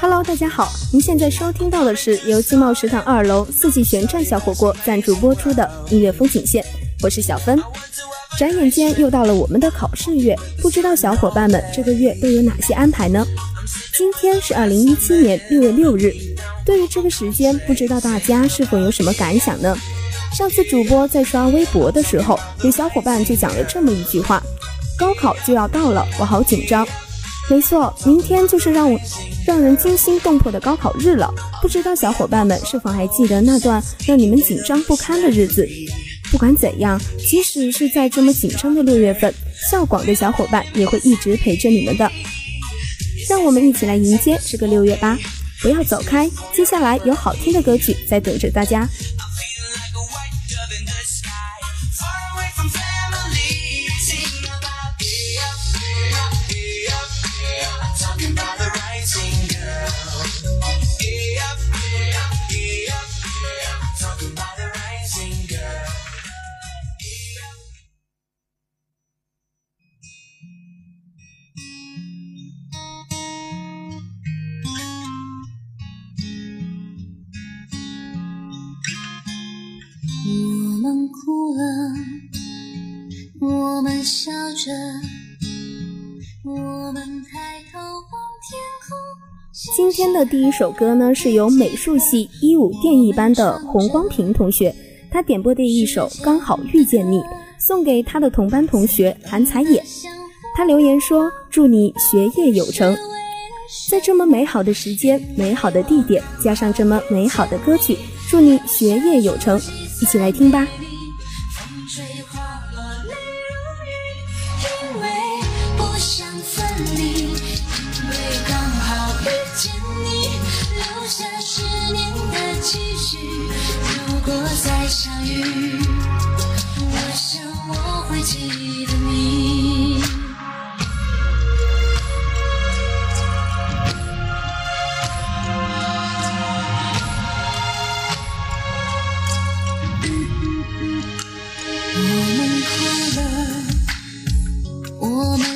Hello，大家好，您现在收听到的是由金茂食堂二楼四季旋转小火锅赞助播出的音乐风景线，我是小芬。转眼间又到了我们的考试月，不知道小伙伴们这个月都有哪些安排呢？今天是二零一七年六月六日，对于这个时间，不知道大家是否有什么感想呢？上次主播在刷微博的时候，有小伙伴就讲了这么一句话：“高考就要到了，我好紧张。”没错，明天就是让我让人惊心动魄的高考日了。不知道小伙伴们是否还记得那段让你们紧张不堪的日子？不管怎样，即使是在这么紧张的六月份，校广的小伙伴也会一直陪着你们的。让我们一起来迎接这个六月吧！不要走开，接下来有好听的歌曲在等着大家。笑着今天的第一首歌呢，是由美术系一五电艺班的洪光平同学，他点播的一首《刚好遇见你》，送给他的同班同学韩彩野。他留言说：“祝你学业有成。”在这么美好的时间、美好的地点，加上这么美好的歌曲，祝你学业有成。一起来听吧。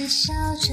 笑着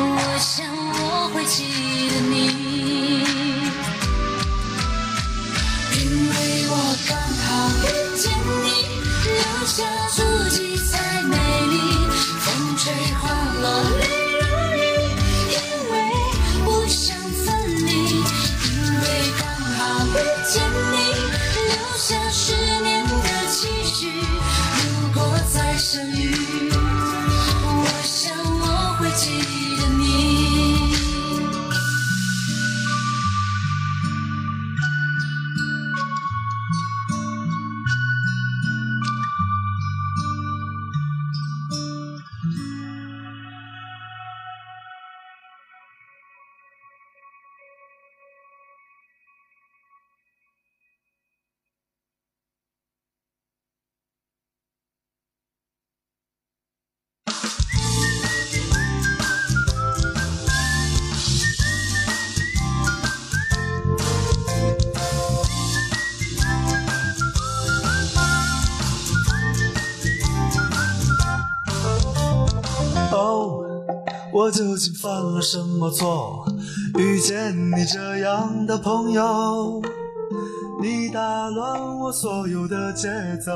我想我会记得你，究竟犯了什么错，遇见你这样的朋友？你打乱我所有的节奏。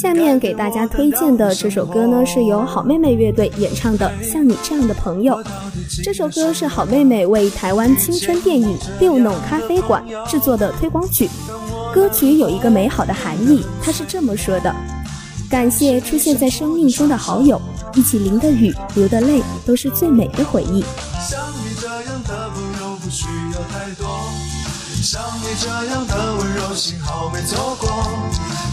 下面给大家推荐的这首歌呢，是由好妹妹乐队演唱的《像你这样的朋友》。这首歌是好妹妹为台湾青春电影《六弄咖啡馆》制作的推广曲。歌曲有一个美好的含义，它是这么说的：感谢出现在生命中的好友，一起淋的雨、流的泪，都是最美的回忆。像你这样的温柔，幸好没错过。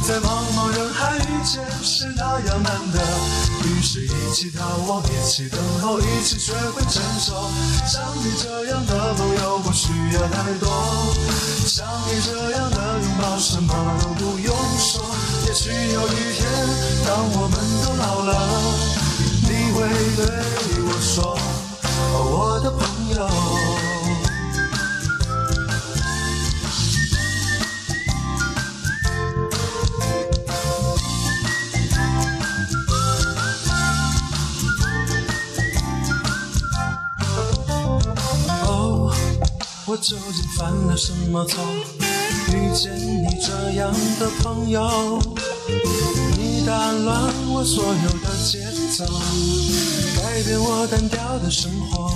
在茫茫人海遇见是那样难得，于是一起逃亡，一起等候，一起学会承受。像你这样的朋友不需要太多，像你这样的拥抱什么都不用说。也许有一天，当我们都老了，你会对我说，我的朋友。我究竟犯了什么错？遇见你这样的朋友，你打乱我所有的节奏，改变我单调的生活。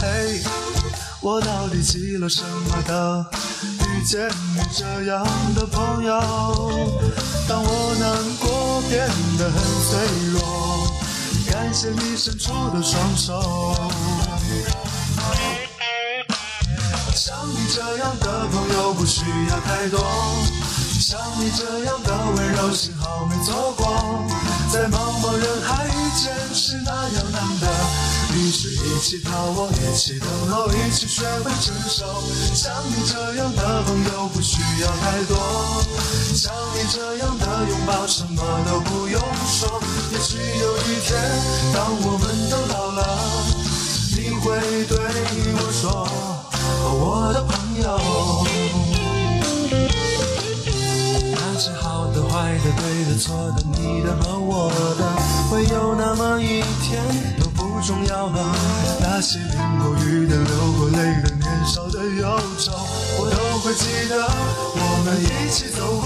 嘿，我到底积了什么德？遇见你这样的朋友，当我难过变得很脆弱，感谢你伸出的双手。像你这样的不需要太多，像你这样的温柔幸好没错过，在茫茫人海遇见是那样难得，于是一起逃亡，一起等候，一起学会承受。像你这样的朋友不需要太多，像你这样的拥抱什么都不用说。也许有一天，当我们都老了，你会对我说。我的的、坏的、对的、错的、你的和我的，会有那么一天都不重要了。那些淋过雨的、流过泪的、年少的忧愁，我都会记得，我们一起走过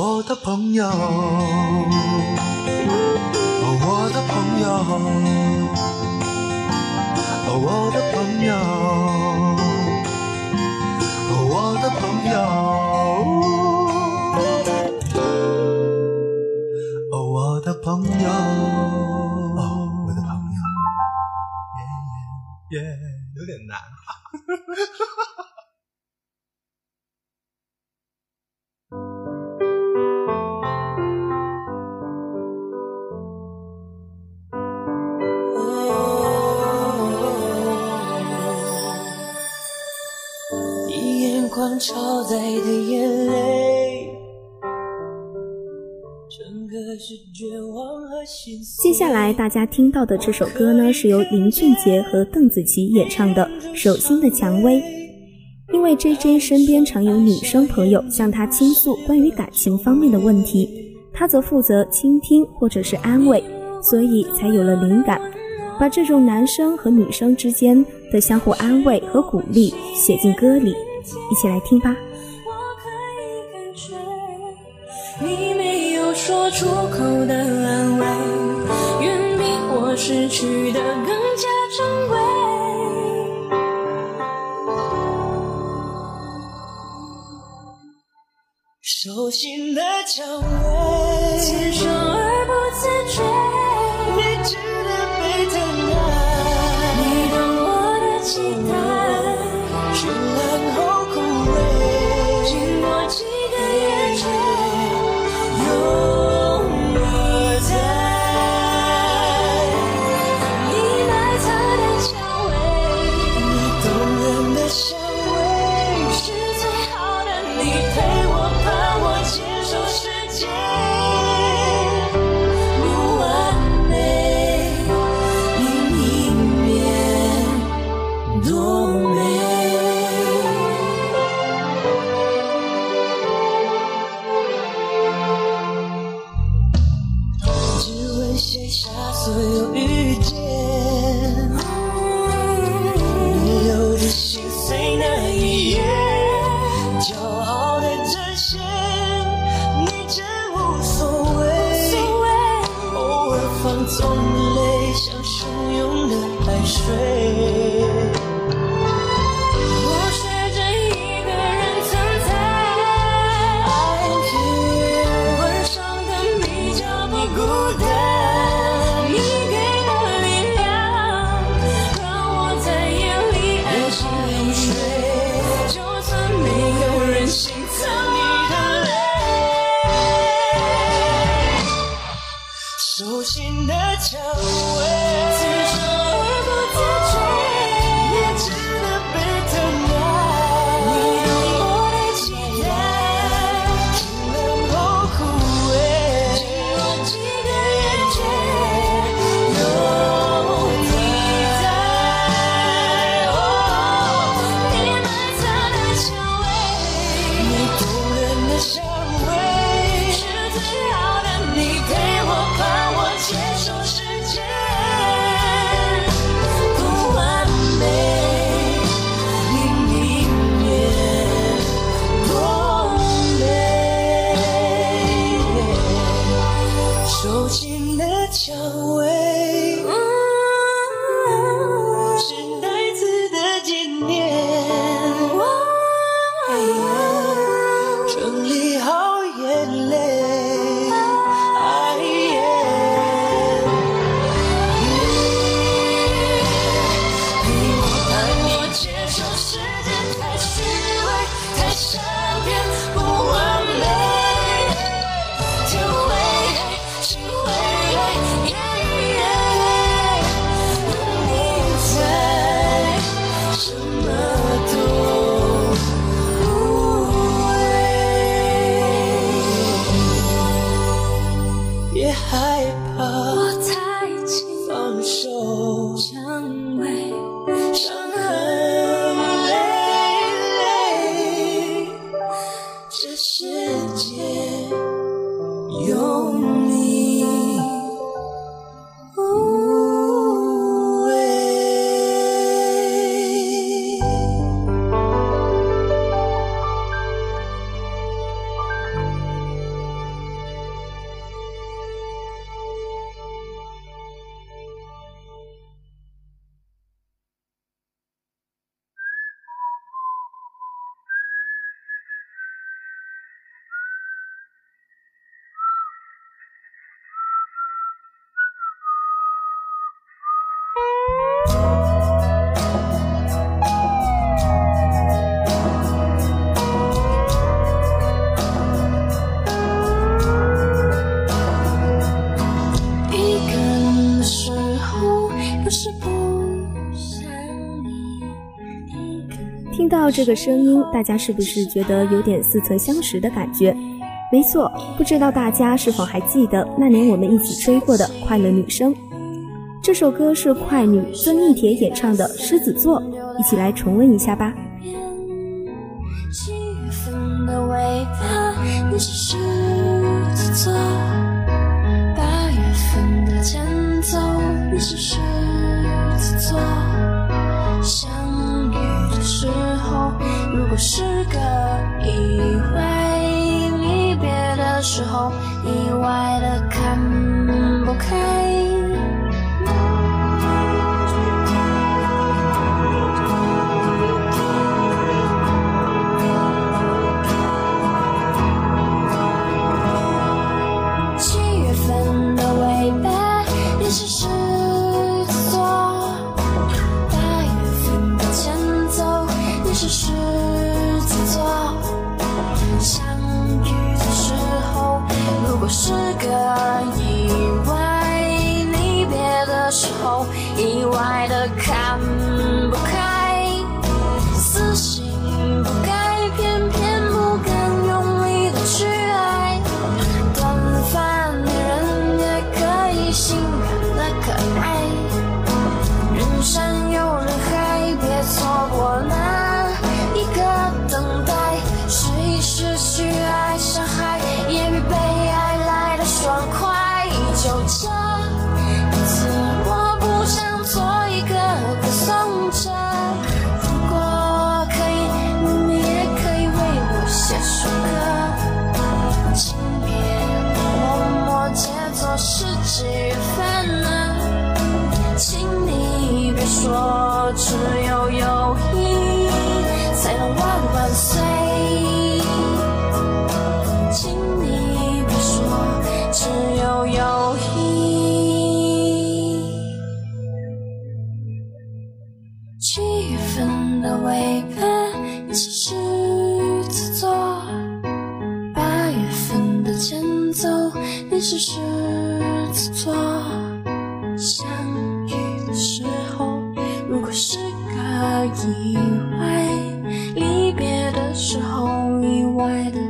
我的朋友，接下来大家听到的这首歌呢，是由林俊杰和邓紫棋演唱的《手心的蔷薇》。因为 J J 身边常有女生朋友向他倾诉关于感情方面的问题，他则负责倾听或者是安慰，所以才有了灵感，把这种男生和女生之间的相互安慰和鼓励写进歌里。一起来听吧。我可以感觉你没有说出口的安慰，远比我失去的更加珍贵。手心的蔷痛得像汹涌的海水。这个声音，大家是不是觉得有点似曾相识的感觉？没错，不知道大家是否还记得那年我们一起追过的《快乐女生》？这首歌是快女孙艺铁演唱的《狮子座》，一起来重温一下吧。你是狮子座；八月份的前奏，你是是个意外；离别的时候，意外的看不开。只有友谊才能万万岁。意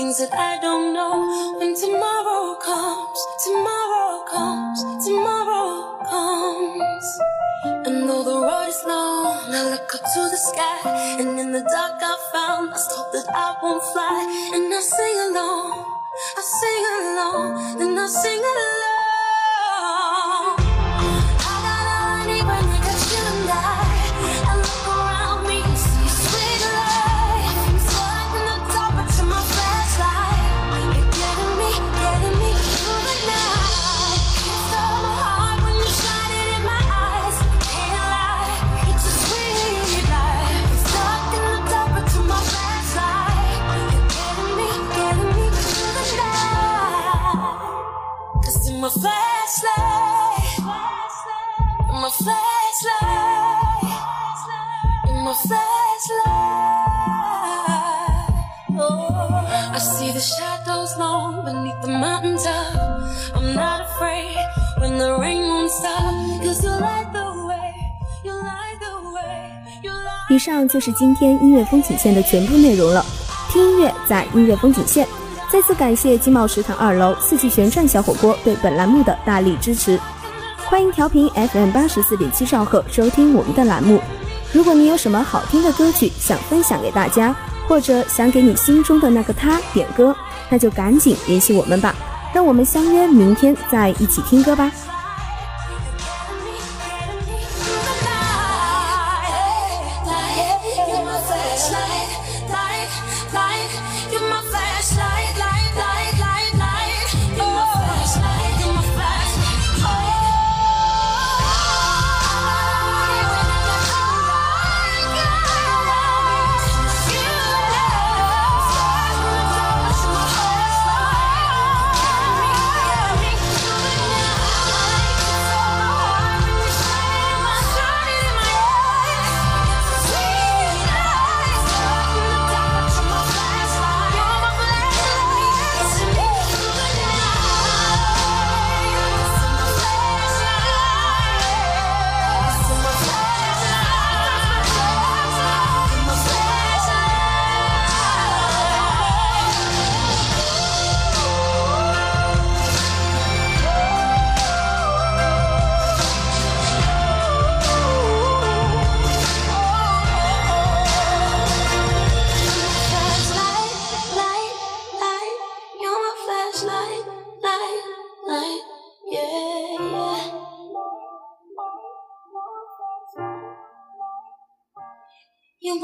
things that I don't know. When tomorrow comes, tomorrow comes, tomorrow comes. And though the road is long, I look up to the sky, and in the dark I found, I hope that I won't fly, and I sing along, I sing along, then I sing along. 上就是今天音乐风景线的全部内容了。听音乐在音乐风景线，再次感谢金茂食堂二楼四季旋转小火锅对本栏目的大力支持。欢迎调频 FM 八十四点七兆赫收听我们的栏目。如果你有什么好听的歌曲想分享给大家，或者想给你心中的那个他点歌，那就赶紧联系我们吧。让我们相约明天再一起听歌吧。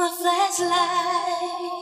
My flashlight.